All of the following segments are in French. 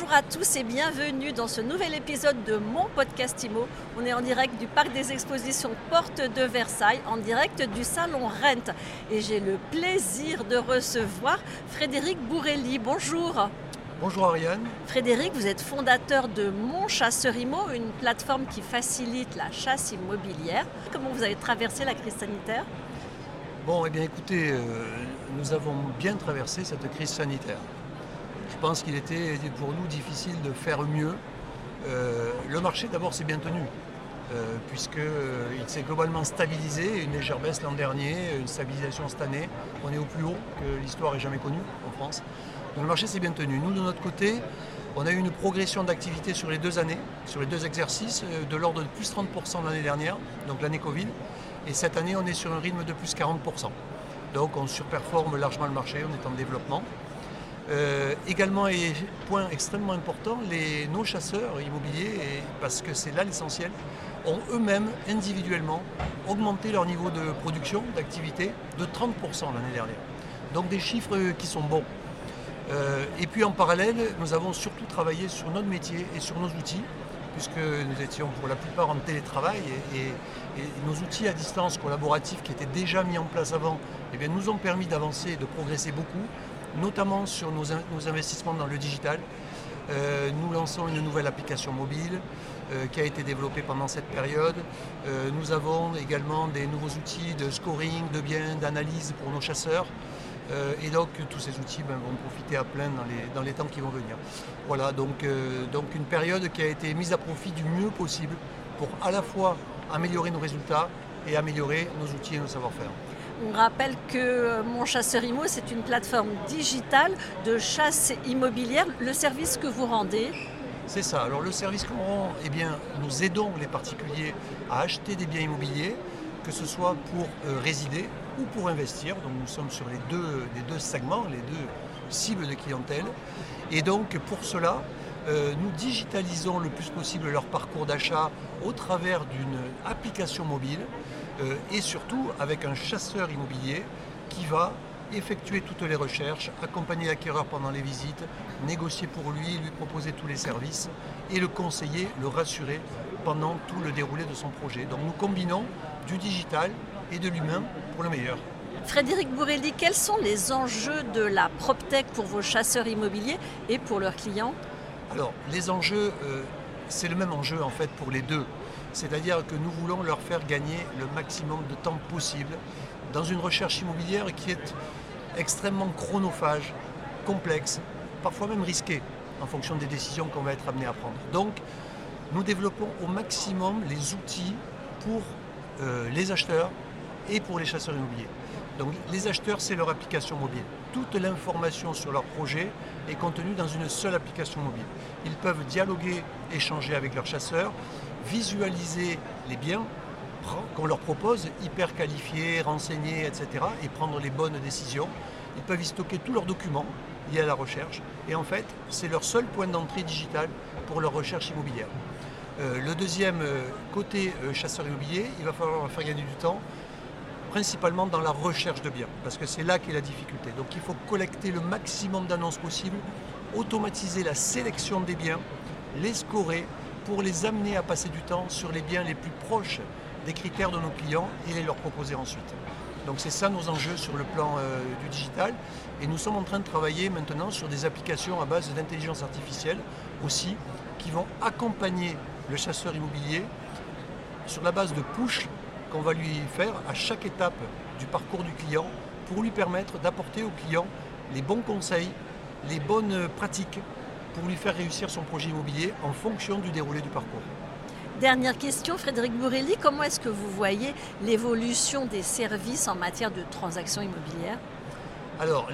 Bonjour à tous et bienvenue dans ce nouvel épisode de mon podcast IMO. On est en direct du Parc des Expositions Porte de Versailles, en direct du Salon Rent. Et j'ai le plaisir de recevoir Frédéric Bourrelli. Bonjour. Bonjour Ariane. Frédéric, vous êtes fondateur de Mon Chasseur Immo, une plateforme qui facilite la chasse immobilière. Comment vous avez traversé la crise sanitaire? Bon, eh bien écoutez, euh, nous avons bien traversé cette crise sanitaire. Je pense qu'il était pour nous difficile de faire mieux. Euh, le marché d'abord s'est bien tenu, euh, puisqu'il s'est globalement stabilisé, une légère baisse l'an dernier, une stabilisation cette année. On est au plus haut que l'histoire ait jamais connu en France. Donc le marché s'est bien tenu. Nous, de notre côté, on a eu une progression d'activité sur les deux années, sur les deux exercices, euh, de l'ordre de plus 30% l'année dernière, donc l'année Covid. Et cette année, on est sur un rythme de plus 40%. Donc on surperforme largement le marché, on est en développement. Euh, également, et point extrêmement important, les, nos chasseurs immobiliers, parce que c'est là l'essentiel, ont eux-mêmes individuellement augmenté leur niveau de production, d'activité, de 30% l'année dernière. Donc des chiffres qui sont bons. Euh, et puis en parallèle, nous avons surtout travaillé sur notre métier et sur nos outils, puisque nous étions pour la plupart en télétravail et, nos outils à distance collaboratifs qui étaient déjà mis en place avant eh bien, nous ont permis d'avancer et de progresser beaucoup notamment sur nos, investissements dans le digital. Euh, nous lançons une nouvelle application mobile euh, qui a été développée pendant cette période. Euh, nous avons également des nouveaux outils de scoring, de biens, d'analyse pour nos chasseurs. et donc tous ces outils ben, vont profiter à plein dans les, temps qui vont venir. Voilà, donc, donc une période qui a été mise à profit du mieux possible pour à la fois améliorer nos résultats et améliorer nos outils et nos savoir-faire. On rappelle que euh, Mon Chasseur Immo, c'est une plateforme digitale de chasse immobilière. Le service que vous rendez C'est ça. Alors le service qu'on rend, eh bien, nous aidons les particuliers à acheter des biens immobiliers, que ce soit pour euh, résider ou pour investir. Donc nous sommes sur les deux, deux segments, les deux cibles de clientèle. Et donc pour cela, euh, nous digitalisons le plus possible leur parcours d'achat au travers d'une application mobile euh, et surtout avec un chasseur immobilier qui va effectuer toutes les recherches, accompagner l'acquéreur pendant les visites, négocier pour lui, lui proposer tous les services et le conseiller, le rassurer pendant tout le déroulé de son projet. Donc nous combinons du digital et de l'humain pour le meilleur. Frédéric Bourrelli, quels sont les enjeux de la PropTech pour vos chasseurs immobiliers et pour leurs clients? Alors les enjeux, euh, c'est le même enjeu en fait pour les deux. C'est-à-dire que nous voulons leur faire gagner le maximum de temps possible dans une recherche immobilière qui est extrêmement chronophage, complexe, parfois même risquée en fonction des décisions qu'on va être amené à prendre. Donc, nous développons au maximum les outils pour euh, les acheteurs et pour les chasseurs immobiliers. Donc, les acheteurs, c'est leur application mobile. Toute l'information sur leur projet est contenue dans une seule application mobile. Ils peuvent dialoguer, échanger avec leurs chasseurs, visualiser les biens qu'on leur propose, hyper qualifiés, renseignés, etc., et prendre les bonnes décisions. Ils peuvent y stocker tous leurs documents liés à la recherche, et en fait, c'est leur seul point d'entrée digital pour leur recherche immobilière. Euh, le deuxième euh, côté euh, chasseur immobilier, il va falloir faire gagner du temps, principalement dans la recherche de biens, parce que c'est là qu'est la difficulté. Donc il faut collecter le maximum d'annonces possibles, automatiser la sélection des biens, les scorer, pour les amener à passer du temps sur les biens les plus proches des critères de nos clients et les leur proposer ensuite. Donc c'est ça nos enjeux sur le plan euh, du digital. Et nous sommes en train de travailler maintenant sur des applications à base d'intelligence artificielle aussi, qui vont accompagner le chasseur immobilier sur la base de push qu'on va lui faire à chaque étape du parcours du client pour lui permettre d'apporter au client les bons conseils, les bonnes pratiques pour lui faire réussir son projet immobilier en fonction du déroulé du parcours. Dernière question, Frédéric Bourrelli, comment est-ce que vous voyez l'évolution des services en matière de transactions immobilières? Alors,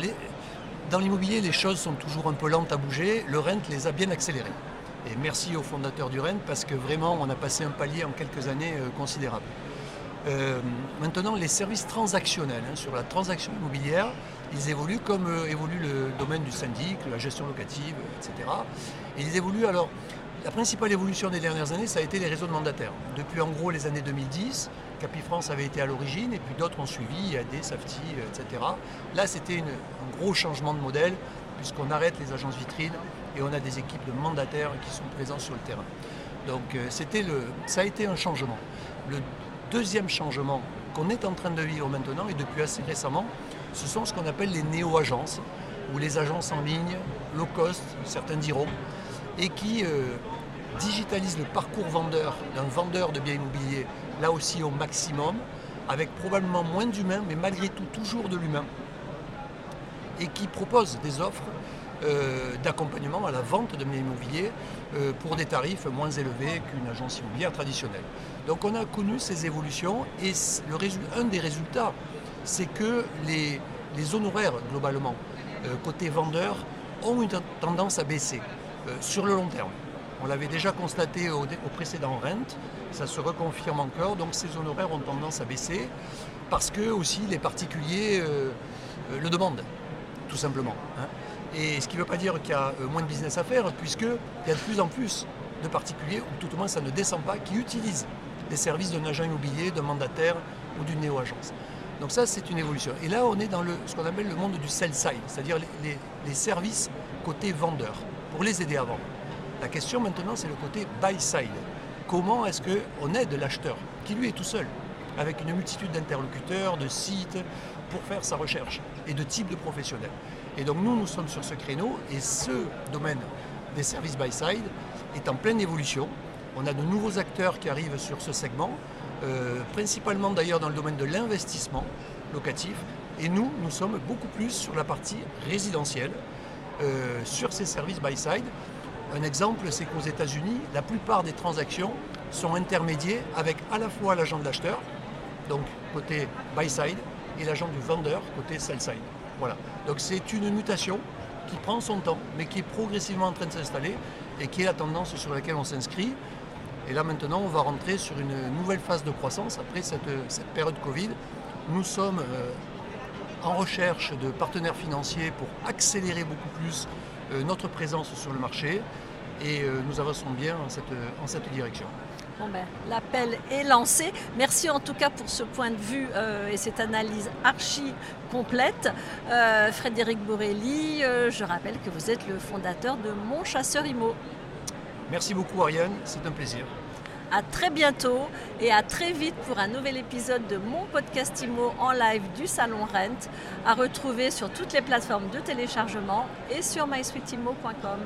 dans l'immobilier, les choses sont toujours un peu lentes à bouger. Le RENT les a bien accélérées. Et merci aux fondateurs du RENT parce que vraiment, on a passé un palier en quelques années euh, considérable. Euh, maintenant, les services transactionnels hein, sur la transaction immobilière, ils évoluent comme euh, évolue le domaine du syndic, la gestion locative, etc. Et ils évoluent alors. La principale évolution des dernières années, ça a été les réseaux de mandataires. Depuis en gros les années 2010, Capifrance avait été à l'origine et puis d'autres ont suivi, IAD, Safety, etc. Là, c'était un gros changement de modèle puisqu'on arrête les agences vitrines et on a des équipes de mandataires qui sont présents sur le terrain. Donc euh, c'était le, ça a été un changement. Deuxième changement qu'on est en train de vivre maintenant et depuis assez récemment, ce sont ce qu'on appelle les néo-agences ou les agences en ligne, low cost, certains diront, et qui euh, digitalisent le parcours vendeur d'un vendeur de biens immobiliers, là aussi au maximum, avec probablement moins d'humains, mais malgré tout toujours de l'humain, et qui proposent des offres d'accompagnement à la vente de biens immobiliers euh, pour des tarifs moins élevés qu'une agence immobilière traditionnelle. Donc on a connu ces évolutions et un des résultats, c'est que les, honoraires globalement, euh, côté vendeur, ont une tendance à baisser sur le long terme. On l'avait déjà constaté au, précédent rent, ça se reconfirme encore, donc ces honoraires ont tendance à baisser parce que aussi les particuliers le demandent, tout simplement. Hein. Et ce qui ne veut pas dire qu'il y a euh, moins de business à faire, puisqu'il y a de plus en plus de particuliers, ou tout au moins ça ne descend pas, qui utilisent les services d'un agent immobilier, d'un mandataire ou d'une néo-agence. Donc ça, c'est une évolution. Et là, on est dans ce qu'on appelle le monde du sell-side, c'est-à-dire les, services côté vendeur, pour les aider à vendre. La question maintenant, c'est le côté buy-side. Comment est-ce qu'on aide l'acheteur, qui lui est tout seul, avec une multitude d'interlocuteurs, de sites, pour faire sa recherche, et de types de professionnels? Et donc nous, nous sommes sur ce créneau et ce domaine des services by-side est en pleine évolution. On a de nouveaux acteurs qui arrivent sur ce segment, euh, principalement d'ailleurs dans le domaine de l'investissement locatif. Et nous, nous sommes beaucoup plus sur la partie résidentielle, euh, sur ces services by-side. Un exemple, c'est qu'aux États-Unis, la plupart des transactions sont intermédiées avec à la fois l'agent de l'acheteur, donc côté buy-side, et l'agent du vendeur, côté sell-side. Voilà. Donc c'est une mutation qui prend son temps, mais qui est progressivement en train de s'installer et qui est la tendance sur laquelle on s'inscrit. Et là maintenant, on va rentrer sur une nouvelle phase de croissance après cette, période Covid. Nous sommes euh, en recherche de partenaires financiers pour accélérer beaucoup plus euh, notre présence sur le marché et euh, nous avançons bien en cette direction. Bon ben, l'appel est lancé. Merci en tout cas pour ce point de vue euh, et cette analyse archi complète. Euh, Frédéric Borelli, euh, je rappelle que vous êtes le fondateur de Mon Chasseur Imo. Merci beaucoup Ariane, c'est un plaisir. À très bientôt et à très vite pour un nouvel épisode de mon podcast IMO en live du Salon Rent, à retrouver sur toutes les plateformes de téléchargement et sur mysweetimo.com.